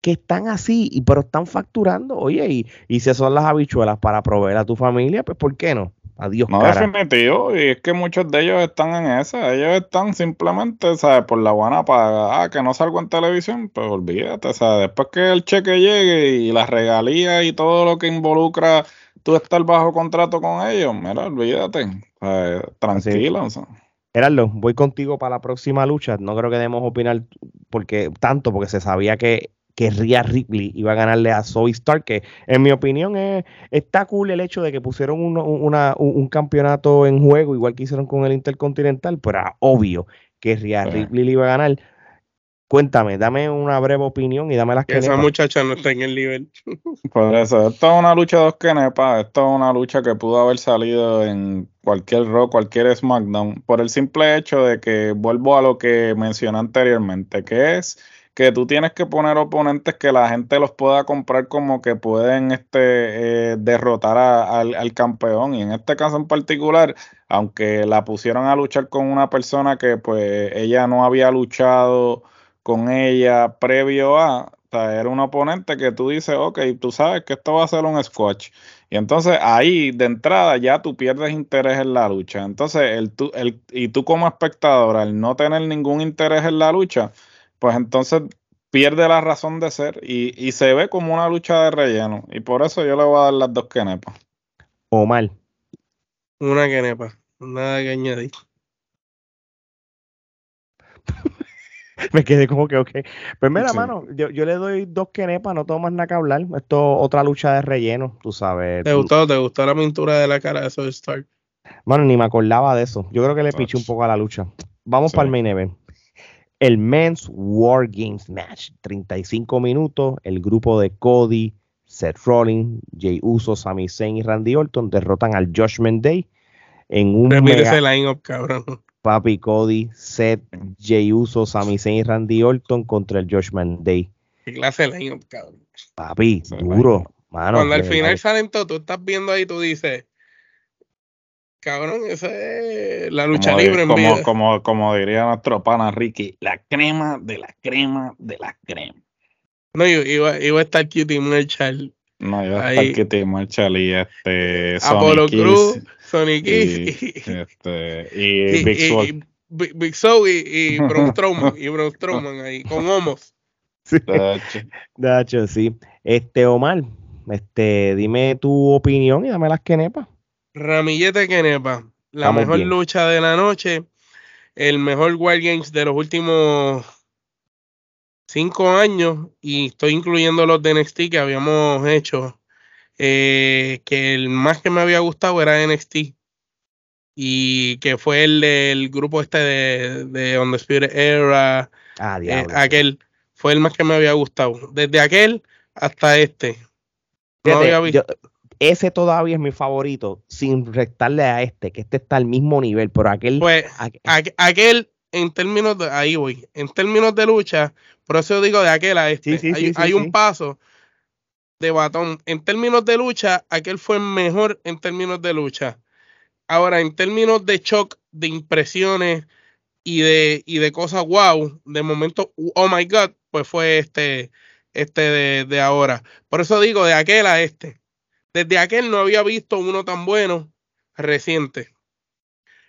que están así, y pero están facturando. Oye, y, y si son las habichuelas para proveer a tu familia, pues ¿por qué no? Adiós. No, definitivo, y es que muchos de ellos están en esa, ellos están simplemente, ¿sabes? Por la buena paga, ah, que no salgo en televisión, pues olvídate, ¿sabes? Después que el cheque llegue y las regalías y todo lo que involucra tú estar bajo contrato con ellos, mira, olvídate, ¿sabes? tranquilo. Gerardo, voy contigo para la próxima lucha. No creo que debemos opinar porque tanto, porque se sabía que que Rhea Ripley iba a ganarle a Zoe Stark, que en mi opinión es, está cool el hecho de que pusieron un, campeonato en juego, igual que hicieron con el Intercontinental, pero era obvio que Rhea Ripley le iba a ganar. Cuéntame, dame una breve opinión y dame las que Esa muchacha no está en el nivel. Por eso, esto es una lucha de dos kenepas, esto es una lucha que pudo haber salido en cualquier Raw, cualquier SmackDown, por el simple hecho de que vuelvo a lo que mencioné anteriormente, que es que tú tienes que poner oponentes que la gente los pueda comprar como que pueden este, eh, derrotar al, al, campeón. Y en este caso en particular, aunque la pusieron a luchar con una persona que pues ella no había luchado con ella previo a, era un oponente que tú dices, ok, tú sabes que esto va a ser un squash. Y entonces ahí de entrada ya tú pierdes interés en la lucha. Entonces, el, el, y tú como espectador, al no tener ningún interés en la lucha, pues entonces pierde la razón de ser y, y se ve como una lucha de relleno. Y por eso yo le voy a dar las dos quenepas. O mal. Una quenepa, nada que añadir. me quedé como que, ok. Pues mira, mano, yo, le doy dos quenepas, no tengo más nada que hablar. Esto otra lucha de relleno, tú sabes. ¿Te gustó, te gustó la pintura de la cara de Stark? Mano, ni me acordaba de eso. Yo creo que le piché un poco a la lucha. Vamos para el main event. El Men's War Games Match. 35 minutos. El grupo de Cody, Seth Rollins, Jay Uso, Sami Zayn y Randy Orton derrotan al Judgment Day en un. Mega... line-up, cabrón. Papi Cody, Seth, Jay Uso, Sami Zayn y Randy Orton contra el Judgment Day. ¿Qué clase de line cabrón? Papi, duro. Mano, Cuando al final salen todos, tú estás viendo ahí, tú dices, cabrón, esa es la lucha libre en como, Como, como diría nuestro pana Ricky, la crema de la crema de la crema. No, iba, iba a estar Cutie Marshall. No, iba a estar Cutie Marshall y este. Apollo Cruz Sonic y, este, y, Big Soul. Y, Big Soul y, y Braun Strowman, y Braun Strowman ahí, con homos. Sí. Dacho, sí. Este, Omar, este, dime tu opinión y dame las quenepas. Ramillete quenepa, la mejor lucha de la noche, el mejor Wild Games de los últimos cinco años, y estoy incluyendo los de NXT que habíamos hecho eh, que el más que me había gustado era NXT y que fue el del grupo este de, de On the Spirit Era, ah, eh, aquel fue el más que me había gustado. Desde aquel hasta este. Ese todavía es mi favorito, sin restarle a este, que este está al mismo nivel, pero aquel... Pues, aquel, en términos de, ahí voy, en términos de lucha, por eso digo de aquel a este, hay, un paso de batón. En términos de lucha, aquel fue mejor en términos de lucha. Ahora, en términos de shock, de impresiones y de, y de cosas wow, de momento, oh my god, pues fue este, este de, de ahora. Por eso digo, de aquel a este. Desde aquel no había visto uno tan bueno reciente.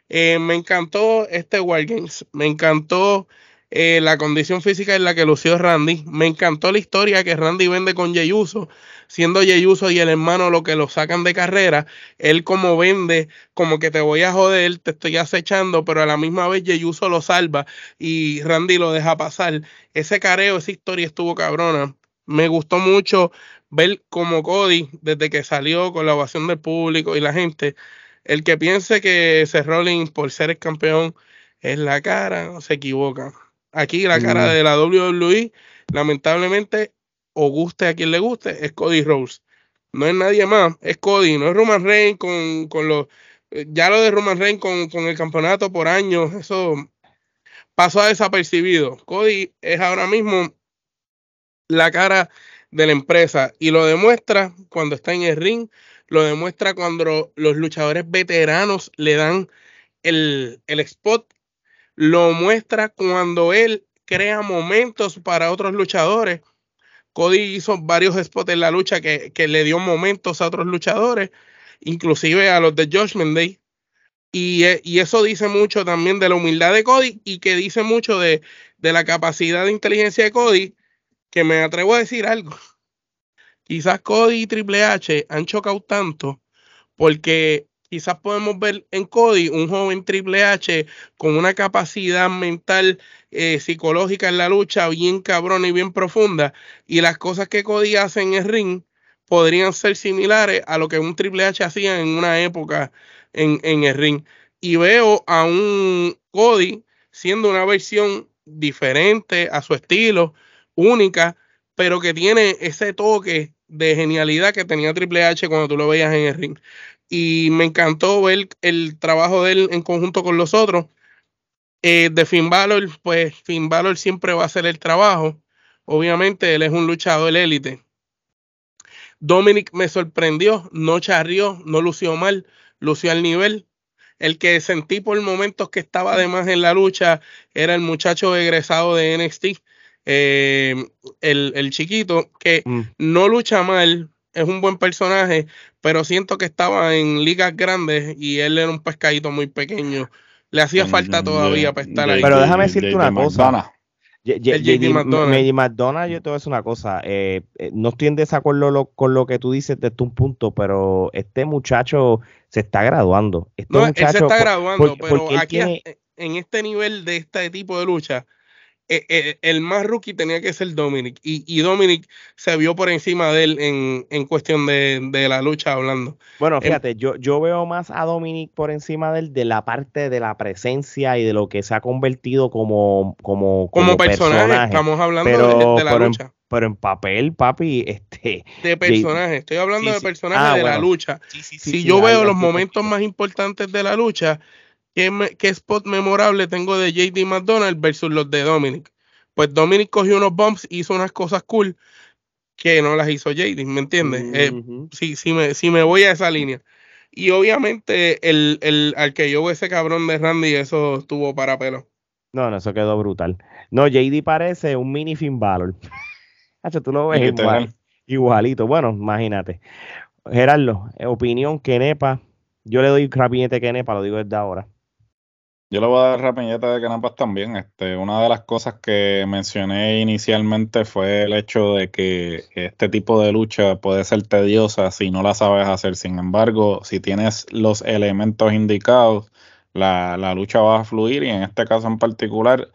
Eh, me encantó este Wargames, me encantó eh, la condición física en la que lució Randy. Me encantó la historia que Randy vende con Uso siendo Uso y el hermano lo que lo sacan de carrera. Él como vende, como que te voy a joder, te estoy acechando, pero a la misma vez Uso lo salva y Randy lo deja pasar. Ese careo, esa historia estuvo cabrona. Me gustó mucho ver como Cody, desde que salió con la ovación del público y la gente, el que piense que ese Rollins por ser el campeón es la cara, se equivoca Aquí la cara de la WWE, lamentablemente, o guste a quien le guste, es Cody Rose. No es nadie más, es Cody, no es Roman Reigns con, con los. Ya lo de Roman Reigns con, con el campeonato por años, eso pasó a desapercibido. Cody es ahora mismo la cara de la empresa y lo demuestra cuando está en el ring, lo demuestra cuando los luchadores veteranos le dan el, el spot lo muestra cuando él crea momentos para otros luchadores. Cody hizo varios spots en la lucha que, le dio momentos a otros luchadores, inclusive a los de Judgment Day. Y, eh, y, eso dice mucho también de la humildad de Cody y que dice mucho de, de la capacidad de inteligencia de Cody, que me atrevo a decir algo. Quizás Cody y Triple H han chocado tanto porque quizás podemos ver en Cody un joven Triple H con una capacidad mental eh, psicológica en la lucha bien cabrona y bien profunda y las cosas que Cody hace en el ring podrían ser similares a lo que un Triple H hacía en una época en, en el ring y veo a un Cody siendo una versión diferente a su estilo, única, pero que tiene ese toque de genialidad que tenía Triple H cuando tú lo veías en el ring. Y me encantó ver el trabajo de él en conjunto con los otros. Eh, de Finn Balor, pues Finn Balor siempre va a hacer el trabajo. Obviamente él es un luchador élite. Dominic me sorprendió, no charrió, no lució mal, lució al nivel. El que sentí por momentos que estaba además en la lucha era el muchacho egresado de NXT, eh, el, chiquito, que mm. no lucha mal, es un buen personaje, pero siento que estaba en ligas grandes y él era un pescadito muy pequeño. Le hacía falta todavía para estar ahí. Pero déjame decirte una cosa. JD McDonald. yo te voy a decir una cosa. Eh, eh, no estoy en desacuerdo con lo que tú dices desde un punto, pero este muchacho se está graduando. Este no, él se está graduando, pero aquí en este nivel de este tipo de lucha, eh, eh, el más rookie tenía que ser Dominic. Y, Dominic se vio por encima de él en, cuestión de, la lucha hablando. Bueno, em, fíjate, yo, yo veo más a Dominic por encima de él de la parte de la presencia y de lo que se ha convertido como, como, como, personaje, Estamos hablando de, la lucha. pero en papel, papi, este. De personaje, estoy hablando de personaje ah, de la lucha. si yo veo los momentos más importantes de la lucha, ¿Qué, spot memorable tengo de JD McDonald versus los de Dominic? Pues Dominic cogió unos bumps, hizo unas cosas cool que no las hizo JD, ¿me entiendes? Eh, si, me, si me voy a esa línea. Y obviamente el, el, al que yo ese cabrón de Randy, eso estuvo para pelo. No, no, eso quedó brutal. No, JD parece un mini Finn Balor. tú lo ves igual, igualito. Bueno, imagínate. Gerardo, opinión Kenepa. Yo le doy rapidete Kenepa, lo digo desde ahora. Yo le voy a dar rapidita de Canapas también. Este, una de las cosas que mencioné inicialmente fue el hecho de que este tipo de lucha puede ser tediosa si no la sabes hacer. Sin embargo, si tienes los elementos indicados, la, lucha va a fluir y en este caso en particular,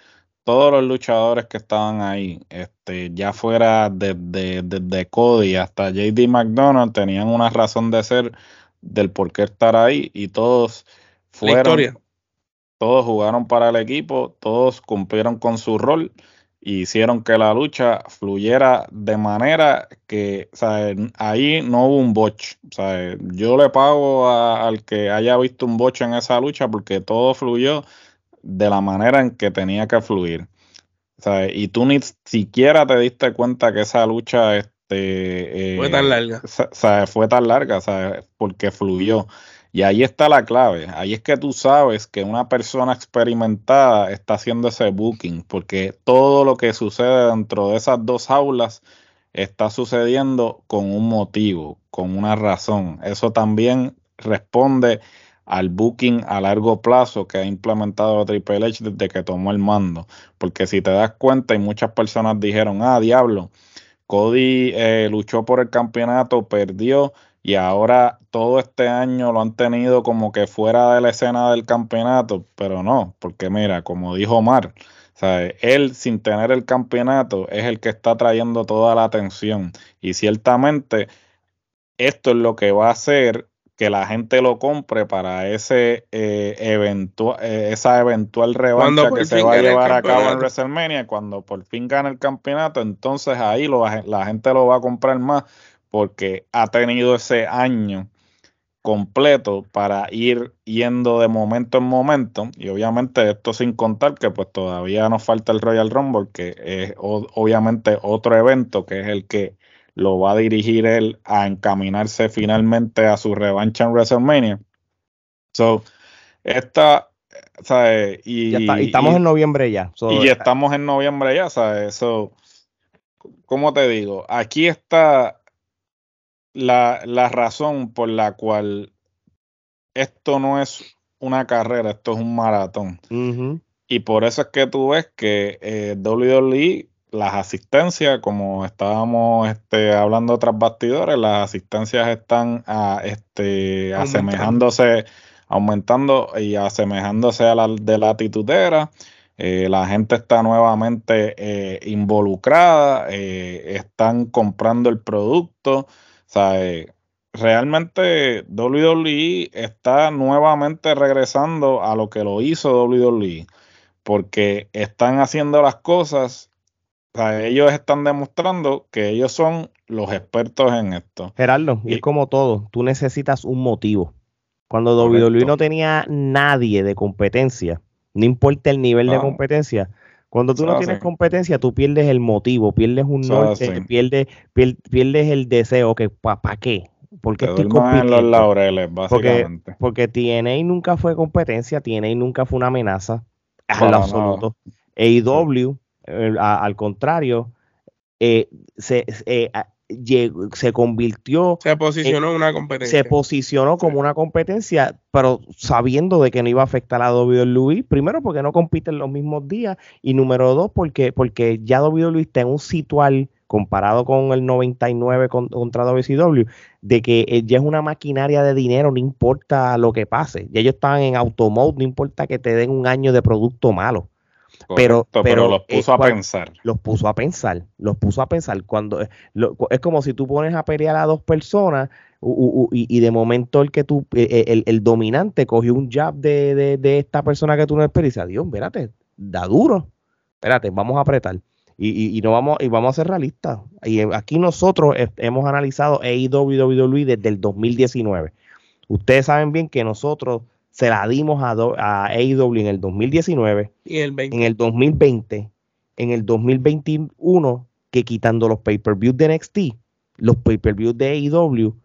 todos los luchadores que estaban ahí, este, ya fuera desde de, Cody hasta JD McDonald, tenían una razón de ser del por qué estar ahí y todos fueron todos jugaron para el equipo, todos cumplieron con su rol y hicieron que la lucha fluyera de manera que ahí no hubo un botch. Yo le pago al que haya visto un botch en esa lucha porque todo fluyó de la manera en que tenía que fluir. Y tú ni siquiera te diste cuenta que esa lucha este, fue tan larga. Fue tan larga, porque fluyó. Y ahí está la clave. Ahí es que tú sabes que una persona experimentada está haciendo ese booking, porque todo lo que sucede dentro de esas dos aulas está sucediendo con un motivo, con una razón. Eso también responde al booking a largo plazo que ha implementado Triple H desde que tomó el mando. Porque si te das cuenta, y muchas personas dijeron, ah, diablo, Cody eh, luchó por el campeonato, perdió y ahora todo este año lo han tenido como que fuera de la escena del campeonato, pero no, porque mira, como dijo Omar, él sin tener el campeonato es el que está trayendo toda la atención y ciertamente esto es lo que va a hacer que la gente lo compre para ese eh, eventual, eh, esa eventual revancha que se va a llevar a cabo en WrestleMania, cuando por fin gane el campeonato, entonces ahí lo, la gente lo va a comprar más porque ha tenido ese año completo para ir yendo de momento en momento y obviamente esto sin contar que pues todavía nos falta el Royal Rumble que es obviamente otro evento que es el que lo va a dirigir él a encaminarse finalmente a su revancha en WrestleMania. So, esta, ¿sabes? Y, estamos en noviembre ya. y estamos en noviembre ya, ¿sabes? So, ¿cómo te digo? Aquí está la, la razón por la cual esto no es una carrera, esto es un maratón. Y por eso es que tú ves que eh, WWE, las asistencias, como estábamos este, hablando tras bastidores, las asistencias están a, este, asemejándose, aumentando y asemejándose a la de la titudera. Eh, la gente está nuevamente eh, involucrada, eh, están comprando el producto, realmente WWE está nuevamente regresando a lo que lo hizo WWE. porque están haciendo las cosas, o sea, ellos están demostrando que ellos son los expertos en esto. Gerardo, y, es como todo, tú necesitas un motivo. Cuando WWE no tenía nadie de competencia, no importa el nivel de competencia, cuando tú no tienes competencia, tú pierdes el motivo, pierdes un norte, pierdes, pierdes, el deseo, que ¿para qué? Porque estoy en los laureles, básicamente. Porque, porque TNA nunca fue competencia, TNA nunca fue una amenaza, al absoluto. AEW, eh, al contrario, eh, se, eh, se convirtió. Se posicionó en una competencia. Se posicionó como una competencia, pero sabiendo de que no iba a afectar a WWE. Primero, porque no compiten los mismos días. Y número dos, porque, porque ya WWE está en un situal comparado con el 99 contra WCW, de que eh, ya es una maquinaria de dinero, no importa lo que pase. Ya ellos están en automode, no importa que te den un año de producto malo pero, pero, los puso a pensar. Los puso a pensar, los puso a pensar. Cuando eh, es como si tú pones a pelear a dos personas y, de momento el que tú, eh, eh, el, dominante cogió un jab de, esta persona que tú no esperas y dice, Dios, espérate, da duro, espérate, vamos a apretar. Y, no vamos, y vamos a ser realistas. Y aquí nosotros hemos analizado AEW WWE desde el 2019. Ustedes saben bien que nosotros se la dimos a, a AEW en el 2019, ¿Y el en el 2020, en el 2021, que quitando los pay-per-views de NXT, los pay-per-views de AEW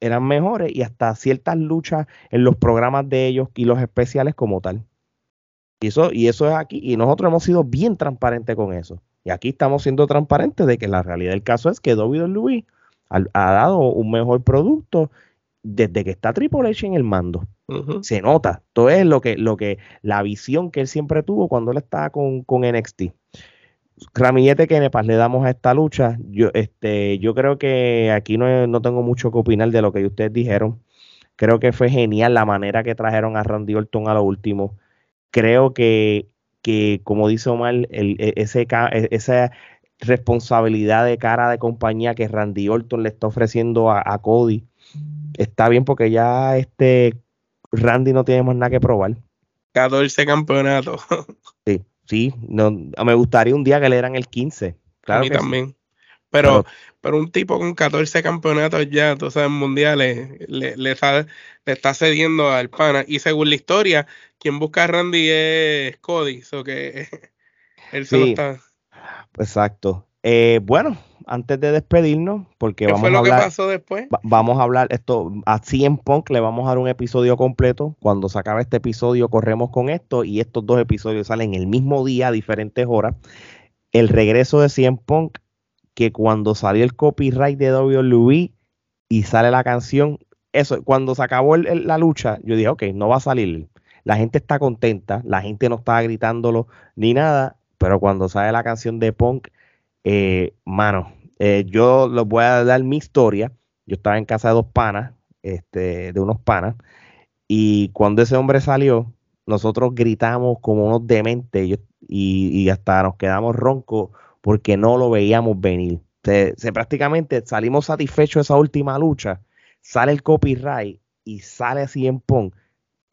eran mejores y hasta ciertas luchas en los programas de ellos y los especiales como tal. Y eso, y eso es aquí, y nosotros hemos sido bien transparentes con eso. Y aquí estamos siendo transparentes de que la realidad del caso es que WWE ha, ha dado un mejor producto desde que está Triple H en el mando. Se nota. Todo es lo que, lo que, la visión que él siempre tuvo cuando él estaba con, con NXT. Ramillete Kenepas le damos a esta lucha. Yo, este, yo creo que aquí no, no, tengo mucho que opinar de lo que ustedes dijeron. Creo que fue genial la manera que trajeron a Randy Orton a lo último. Creo que, que como dice Omar, el, e, ese, e, esa responsabilidad de cara de compañía que Randy Orton le está ofreciendo a, a Cody está bien porque ya este Randy no tiene más nada que probar. 14 campeonatos. sí, sí. No, me gustaría un día que le dieran el 15. Claro a mí también. Pero, pero, un tipo con 14 campeonatos ya, tú sabes, mundiales, le, le, está, le está cediendo al pana. Y según la historia, quien busca a Randy es Cody. So que él solo está. Exacto. Eh, bueno, antes de despedirnos, porque vamos a hablar. pasó después? vamos a hablar esto a CM Punk le vamos a dar un episodio completo. Cuando se acabe este episodio, corremos con esto y estos dos episodios salen el mismo día a diferentes horas. El regreso de CM Punk, que cuando salió el copyright de WWE y sale la canción, eso, cuando se acabó la lucha, yo dije, ok, no va a salir. La gente está contenta, la gente no está gritándolo ni nada, pero cuando sale la canción de Punk eh, mano, eh, yo les voy a dar mi historia. Yo estaba en casa de dos panas, este, de unos panas, y cuando ese hombre salió, nosotros gritamos como unos dementes y, hasta nos quedamos roncos porque no lo veíamos venir. Se, prácticamente salimos satisfechos de esa última lucha, sale el copyright y sale así en Pong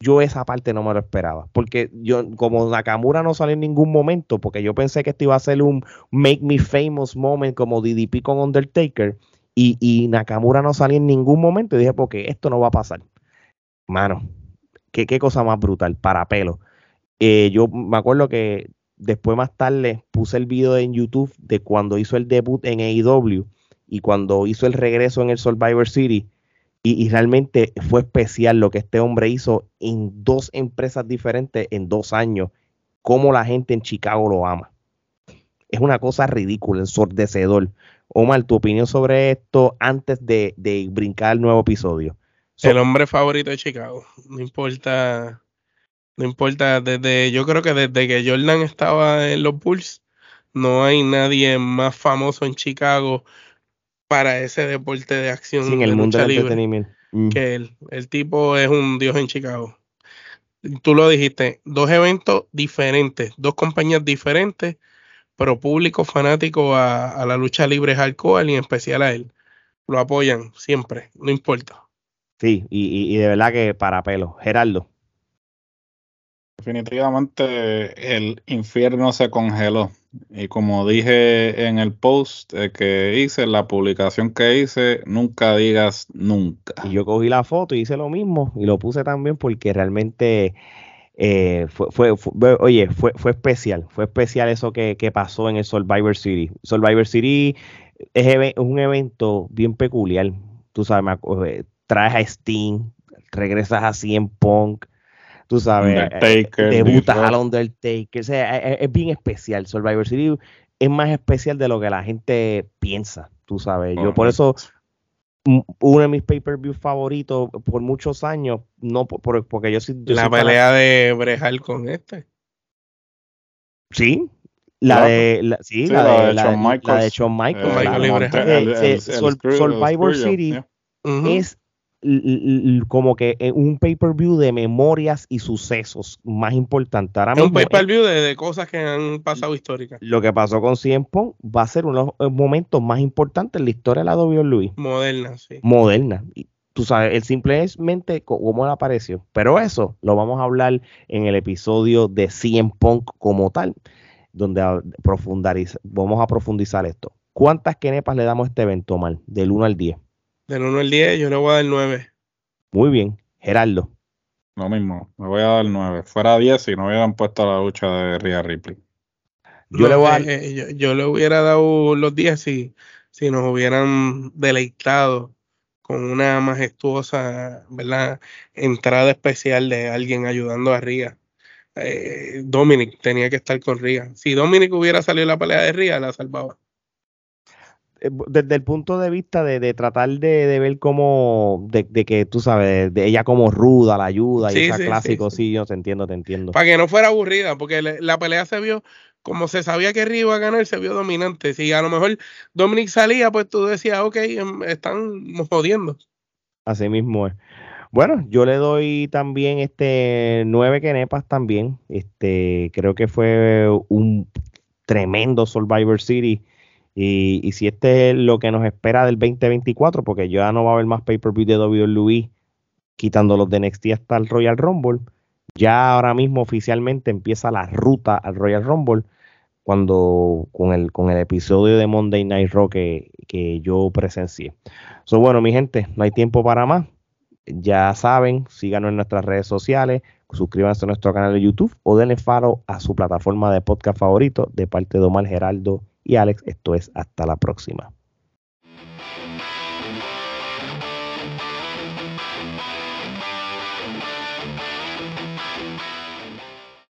yo esa parte no me lo esperaba. Porque yo, como Nakamura no salió en ningún momento, porque yo pensé que esto iba a ser un Make Me Famous moment como DDP con Undertaker, y, Nakamura no salió en ningún momento, y dije, porque esto no va a pasar. Mano, qué, qué cosa más brutal, para pelo. Eh, yo me acuerdo que después más tarde puse el video en YouTube de cuando hizo el debut en AEW y cuando hizo el regreso en el Survivor City y, realmente fue especial lo que este hombre hizo en dos empresas diferentes en dos años, como la gente en Chicago lo ama. Es una cosa ridícula, ensordecedor. Omar, tu opinión sobre esto antes de, brincar al nuevo episodio. el hombre favorito de Chicago. No importa, no importa, desde, yo creo que desde que Jordan estaba en los Bulls, no hay nadie más famoso en Chicago para ese deporte de acción. en el mundo del entretenimiento. Mm. Que él. El tipo es un dios en Chicago. Tú lo dijiste, dos eventos diferentes, dos compañías diferentes, pero público fanático a, la lucha libre hardcore y en especial a él. Lo apoyan siempre, no importa. Sí, y, y de verdad que para pelo. Gerardo. Definitivamente el infierno se congeló. Y como dije en el post eh, que hice, la publicación que hice, nunca digas nunca. Y yo cogí la foto y hice lo mismo y lo puse también porque realmente eh, fue, fue, oye, fue, fue especial, fue especial eso que, pasó en el Survivor City. Survivor City es, un evento bien peculiar, tú sabes, me, traes a Steam, regresas a CM Punk, tú sabes, Undertaker, debutas al Undertaker, o sea, es, bien especial. Survivor City es más especial de lo que la gente piensa, tú sabes. Yo por eso uno de mis pay-per-view favoritos por muchos años, no por, porque yo sí. la pelea de Brejal con este. Sí, la de la, sí, la, de, la, de Shawn Michaels. Survivor City es como que un pay-per-view de memorias y sucesos más importante. Ahora un pay-per-view de, cosas que han pasado históricas. Lo que pasó con Cien Pong va a ser uno de los momentos más importantes en la historia de la WWE. Moderna, sí. Moderna. Y, tú sabes, el simplemente cómo le apareció. Pero eso lo vamos a hablar en el episodio de Cien Pong como tal, donde vamos a profundizar esto. ¿Cuántas kenepas le damos a este evento, Mal? Del 1 al 10. Del 1 al 10, yo le voy a dar 9. Muy bien. Gerardo. Lo mismo, me voy a dar 9. Fuera 10 si no hubieran puesto la lucha de Rhea Ripley. Yo, le, voy a... Eh, eh, yo, le hubiera dado los 10 si, si nos hubieran deleitado con una majestuosa ¿verdad? entrada especial de alguien ayudando a Ria. Eh, Dominic tenía que estar con Ria. Si Dominic hubiera salido la pelea de Ria, la salvaba. Eh, desde el punto de vista de, tratar de, ver cómo, de, que tú sabes, de, ella como ruda, la ayuda y esa clásico, sí, yo te entiendo, te entiendo. Para que no fuera aburrida, porque la pelea se vio, como se sabía que Río iba a ganar, se vio dominante. Si a lo mejor Dominic salía, pues tú decías, ok, em, están jodiendo. Así mismo es. Bueno, yo le doy también este nueve kenepas también. Este, creo que fue un tremendo Survivor City y, si este es lo que nos espera del 2024, porque ya no va a haber más pay-per-view de WWE quitando los de NXT hasta el Royal Rumble, ya ahora mismo oficialmente empieza la ruta al Royal Rumble cuando con el, con el episodio de Monday Night Raw que, yo presencié. So, bueno, mi gente, no hay tiempo para más. Ya saben, síganos en nuestras redes sociales, suscríbanse a nuestro canal de YouTube o denle faro a su plataforma de podcast favorito de parte de Omar Geraldo y Alex. Esto es hasta la próxima.